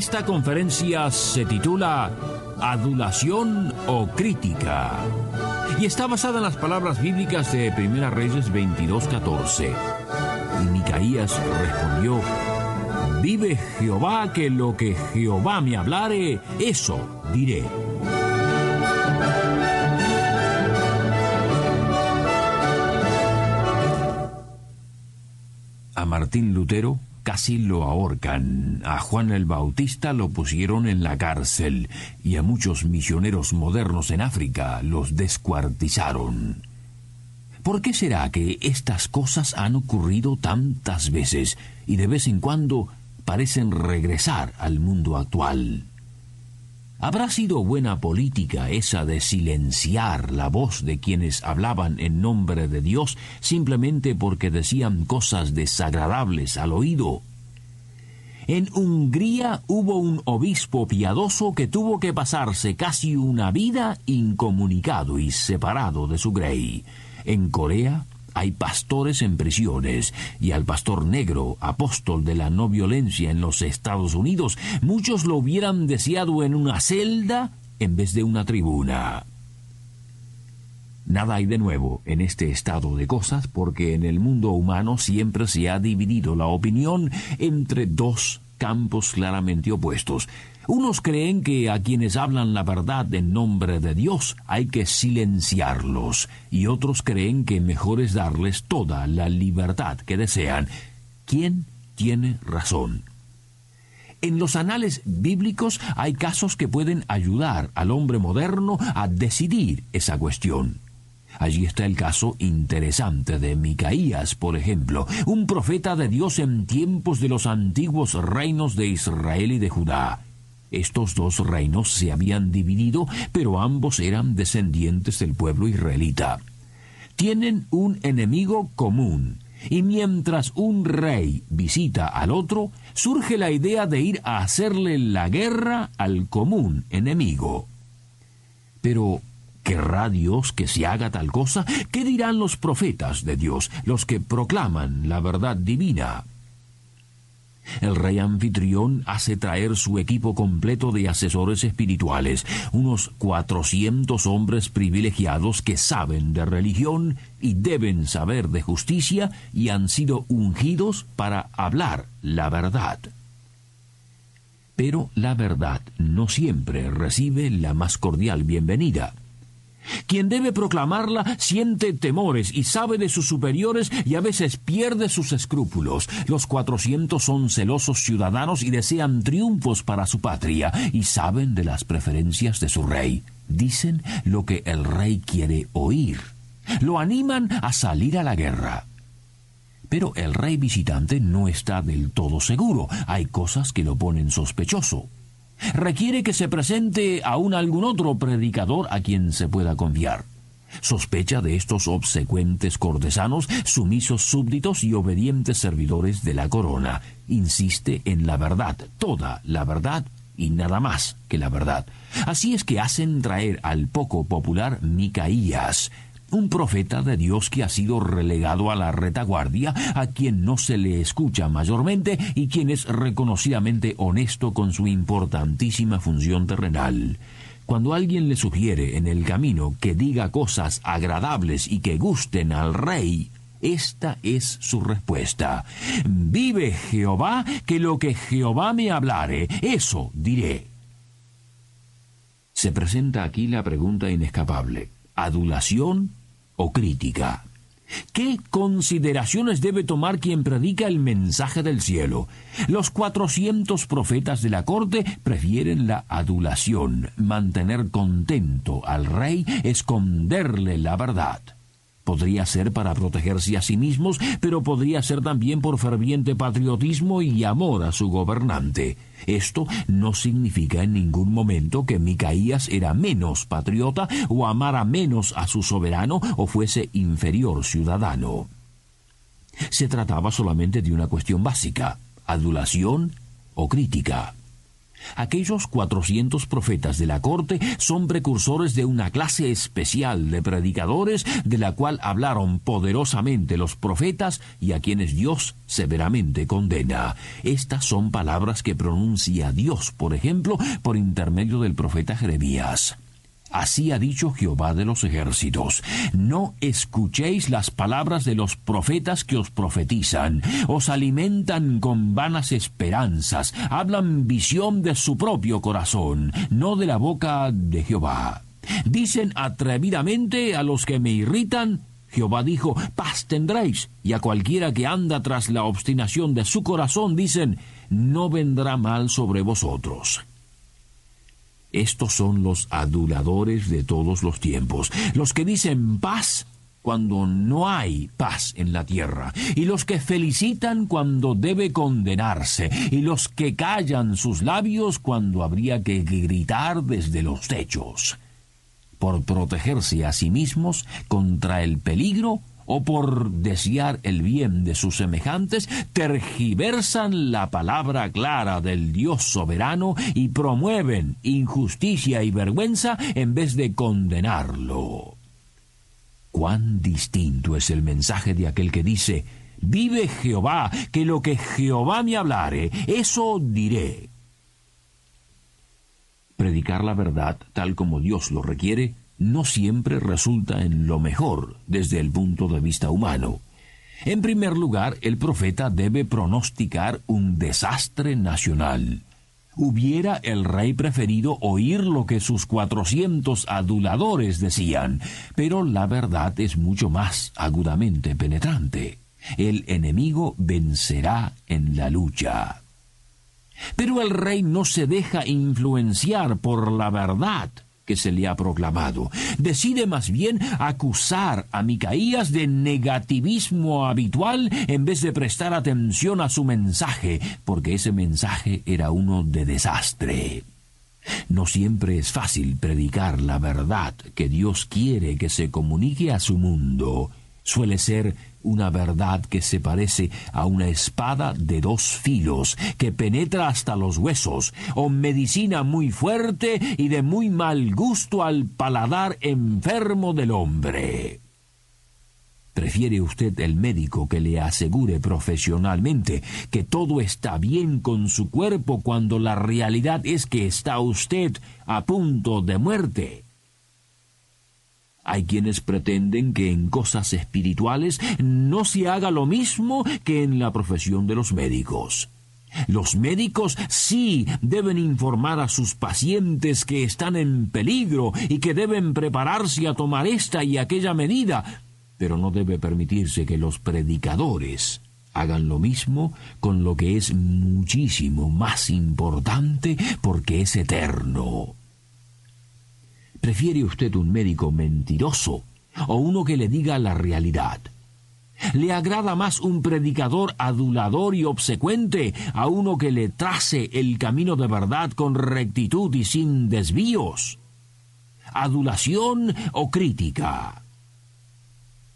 Esta conferencia se titula Adulación o Crítica y está basada en las palabras bíblicas de 1 Reyes 22:14. Y Micaías respondió, Vive Jehová que lo que Jehová me hablare, eso diré. A Martín Lutero casi lo ahorcan. A Juan el Bautista lo pusieron en la cárcel y a muchos misioneros modernos en África los descuartizaron. ¿Por qué será que estas cosas han ocurrido tantas veces y de vez en cuando parecen regresar al mundo actual? ¿Habrá sido buena política esa de silenciar la voz de quienes hablaban en nombre de Dios simplemente porque decían cosas desagradables al oído? En Hungría hubo un obispo piadoso que tuvo que pasarse casi una vida incomunicado y separado de su grey. En Corea hay pastores en prisiones y al pastor negro, apóstol de la no violencia en los Estados Unidos, muchos lo hubieran deseado en una celda en vez de una tribuna. Nada hay de nuevo en este estado de cosas porque en el mundo humano siempre se ha dividido la opinión entre dos campos claramente opuestos. Unos creen que a quienes hablan la verdad en nombre de Dios hay que silenciarlos y otros creen que mejor es darles toda la libertad que desean. ¿Quién tiene razón? En los anales bíblicos hay casos que pueden ayudar al hombre moderno a decidir esa cuestión. Allí está el caso interesante de Micaías, por ejemplo, un profeta de Dios en tiempos de los antiguos reinos de Israel y de Judá. Estos dos reinos se habían dividido, pero ambos eran descendientes del pueblo israelita. Tienen un enemigo común, y mientras un rey visita al otro, surge la idea de ir a hacerle la guerra al común enemigo. Pero ¿Querrá Dios que se haga tal cosa? ¿Qué dirán los profetas de Dios, los que proclaman la verdad divina? El rey anfitrión hace traer su equipo completo de asesores espirituales, unos cuatrocientos hombres privilegiados que saben de religión y deben saber de justicia y han sido ungidos para hablar la verdad. Pero la verdad no siempre recibe la más cordial bienvenida. Quien debe proclamarla siente temores y sabe de sus superiores y a veces pierde sus escrúpulos. Los cuatrocientos son celosos ciudadanos y desean triunfos para su patria y saben de las preferencias de su rey. Dicen lo que el rey quiere oír. Lo animan a salir a la guerra. Pero el rey visitante no está del todo seguro. Hay cosas que lo ponen sospechoso requiere que se presente aún algún otro predicador a quien se pueda confiar. Sospecha de estos obsecuentes cortesanos, sumisos súbditos y obedientes servidores de la corona. Insiste en la verdad, toda la verdad y nada más que la verdad. Así es que hacen traer al poco popular Micaías, un profeta de Dios que ha sido relegado a la retaguardia, a quien no se le escucha mayormente y quien es reconocidamente honesto con su importantísima función terrenal. Cuando alguien le sugiere en el camino que diga cosas agradables y que gusten al rey, esta es su respuesta. Vive Jehová, que lo que Jehová me hablare, eso diré. Se presenta aquí la pregunta inescapable. ¿Adulación o crítica. ¿Qué consideraciones debe tomar quien predica el mensaje del cielo? Los cuatrocientos profetas de la corte prefieren la adulación, mantener contento al rey, esconderle la verdad. Podría ser para protegerse a sí mismos, pero podría ser también por ferviente patriotismo y amor a su gobernante. Esto no significa en ningún momento que Micaías era menos patriota o amara menos a su soberano o fuese inferior ciudadano. Se trataba solamente de una cuestión básica, adulación o crítica. Aquellos cuatrocientos profetas de la corte son precursores de una clase especial de predicadores de la cual hablaron poderosamente los profetas y a quienes Dios severamente condena. Estas son palabras que pronuncia Dios, por ejemplo, por intermedio del profeta Jeremías. Así ha dicho Jehová de los ejércitos. No escuchéis las palabras de los profetas que os profetizan. Os alimentan con vanas esperanzas. Hablan visión de su propio corazón, no de la boca de Jehová. Dicen atrevidamente a los que me irritan, Jehová dijo, paz tendréis, y a cualquiera que anda tras la obstinación de su corazón dicen, no vendrá mal sobre vosotros. Estos son los aduladores de todos los tiempos, los que dicen paz cuando no hay paz en la tierra, y los que felicitan cuando debe condenarse, y los que callan sus labios cuando habría que gritar desde los techos. Por protegerse a sí mismos contra el peligro, o por desear el bien de sus semejantes, tergiversan la palabra clara del Dios soberano y promueven injusticia y vergüenza en vez de condenarlo. Cuán distinto es el mensaje de aquel que dice, Vive Jehová, que lo que Jehová me hablare, eso diré. Predicar la verdad tal como Dios lo requiere no siempre resulta en lo mejor desde el punto de vista humano. En primer lugar, el profeta debe pronosticar un desastre nacional. Hubiera el rey preferido oír lo que sus cuatrocientos aduladores decían, pero la verdad es mucho más agudamente penetrante. El enemigo vencerá en la lucha. Pero el rey no se deja influenciar por la verdad que se le ha proclamado. Decide más bien acusar a Micaías de negativismo habitual en vez de prestar atención a su mensaje, porque ese mensaje era uno de desastre. No siempre es fácil predicar la verdad que Dios quiere que se comunique a su mundo. Suele ser una verdad que se parece a una espada de dos filos, que penetra hasta los huesos, o medicina muy fuerte y de muy mal gusto al paladar enfermo del hombre. ¿Prefiere usted el médico que le asegure profesionalmente que todo está bien con su cuerpo cuando la realidad es que está usted a punto de muerte? Hay quienes pretenden que en cosas espirituales no se haga lo mismo que en la profesión de los médicos. Los médicos sí deben informar a sus pacientes que están en peligro y que deben prepararse a tomar esta y aquella medida, pero no debe permitirse que los predicadores hagan lo mismo con lo que es muchísimo más importante porque es eterno. ¿Prefiere usted un médico mentiroso o uno que le diga la realidad? ¿Le agrada más un predicador adulador y obsecuente a uno que le trace el camino de verdad con rectitud y sin desvíos? ¿Adulación o crítica?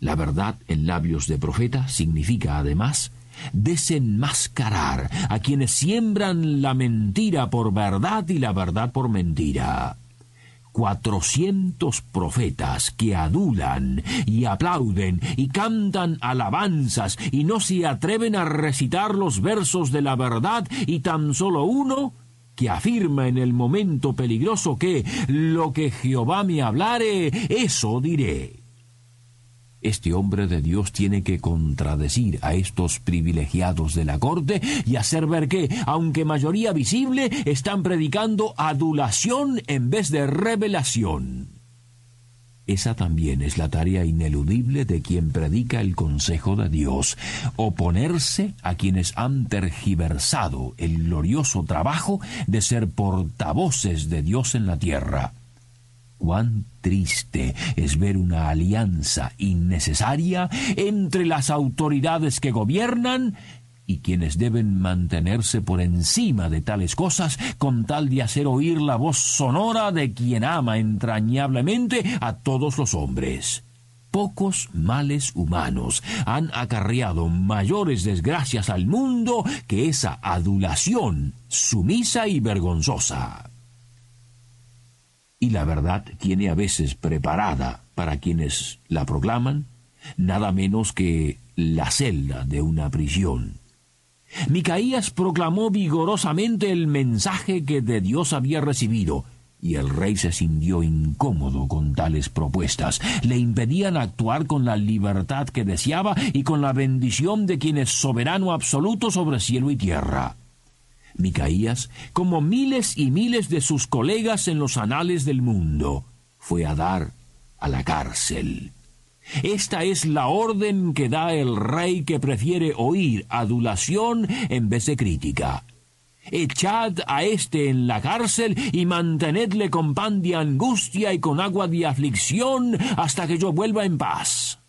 La verdad en labios de profeta significa además desenmascarar a quienes siembran la mentira por verdad y la verdad por mentira cuatrocientos profetas que adulan y aplauden y cantan alabanzas y no se atreven a recitar los versos de la verdad y tan solo uno que afirma en el momento peligroso que lo que Jehová me hablare, eso diré. Este hombre de Dios tiene que contradecir a estos privilegiados de la corte y hacer ver que, aunque mayoría visible, están predicando adulación en vez de revelación. Esa también es la tarea ineludible de quien predica el consejo de Dios, oponerse a quienes han tergiversado el glorioso trabajo de ser portavoces de Dios en la tierra. Cuán triste es ver una alianza innecesaria entre las autoridades que gobiernan y quienes deben mantenerse por encima de tales cosas con tal de hacer oír la voz sonora de quien ama entrañablemente a todos los hombres. Pocos males humanos han acarreado mayores desgracias al mundo que esa adulación sumisa y vergonzosa. Y la verdad tiene a veces preparada para quienes la proclaman nada menos que la celda de una prisión. Micaías proclamó vigorosamente el mensaje que de Dios había recibido, y el rey se sintió incómodo con tales propuestas. Le impedían actuar con la libertad que deseaba y con la bendición de quien es soberano absoluto sobre cielo y tierra. Micaías, como miles y miles de sus colegas en los anales del mundo, fue a dar a la cárcel. Esta es la orden que da el rey que prefiere oír adulación en vez de crítica. Echad a éste en la cárcel y mantenedle con pan de angustia y con agua de aflicción hasta que yo vuelva en paz.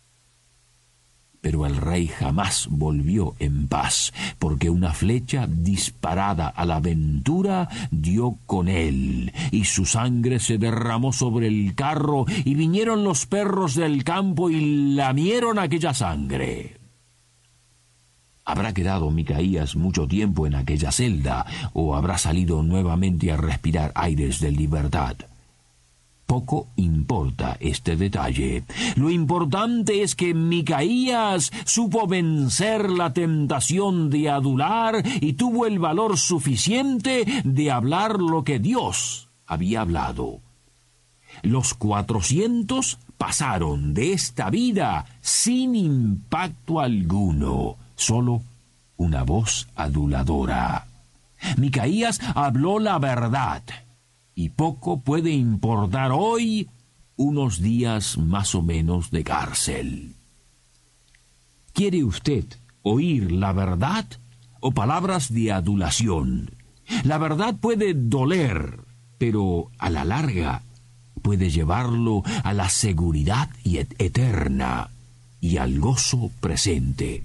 Pero el rey jamás volvió en paz, porque una flecha disparada a la aventura dio con él, y su sangre se derramó sobre el carro, y vinieron los perros del campo y lamieron aquella sangre. ¿Habrá quedado Micaías mucho tiempo en aquella celda, o habrá salido nuevamente a respirar aires de libertad? Poco importa este detalle. Lo importante es que Micaías supo vencer la tentación de adular y tuvo el valor suficiente de hablar lo que Dios había hablado. Los cuatrocientos pasaron de esta vida sin impacto alguno, solo una voz aduladora. Micaías habló la verdad y poco puede importar hoy unos días más o menos de cárcel. ¿Quiere usted oír la verdad o palabras de adulación? La verdad puede doler, pero a la larga puede llevarlo a la seguridad eterna y al gozo presente.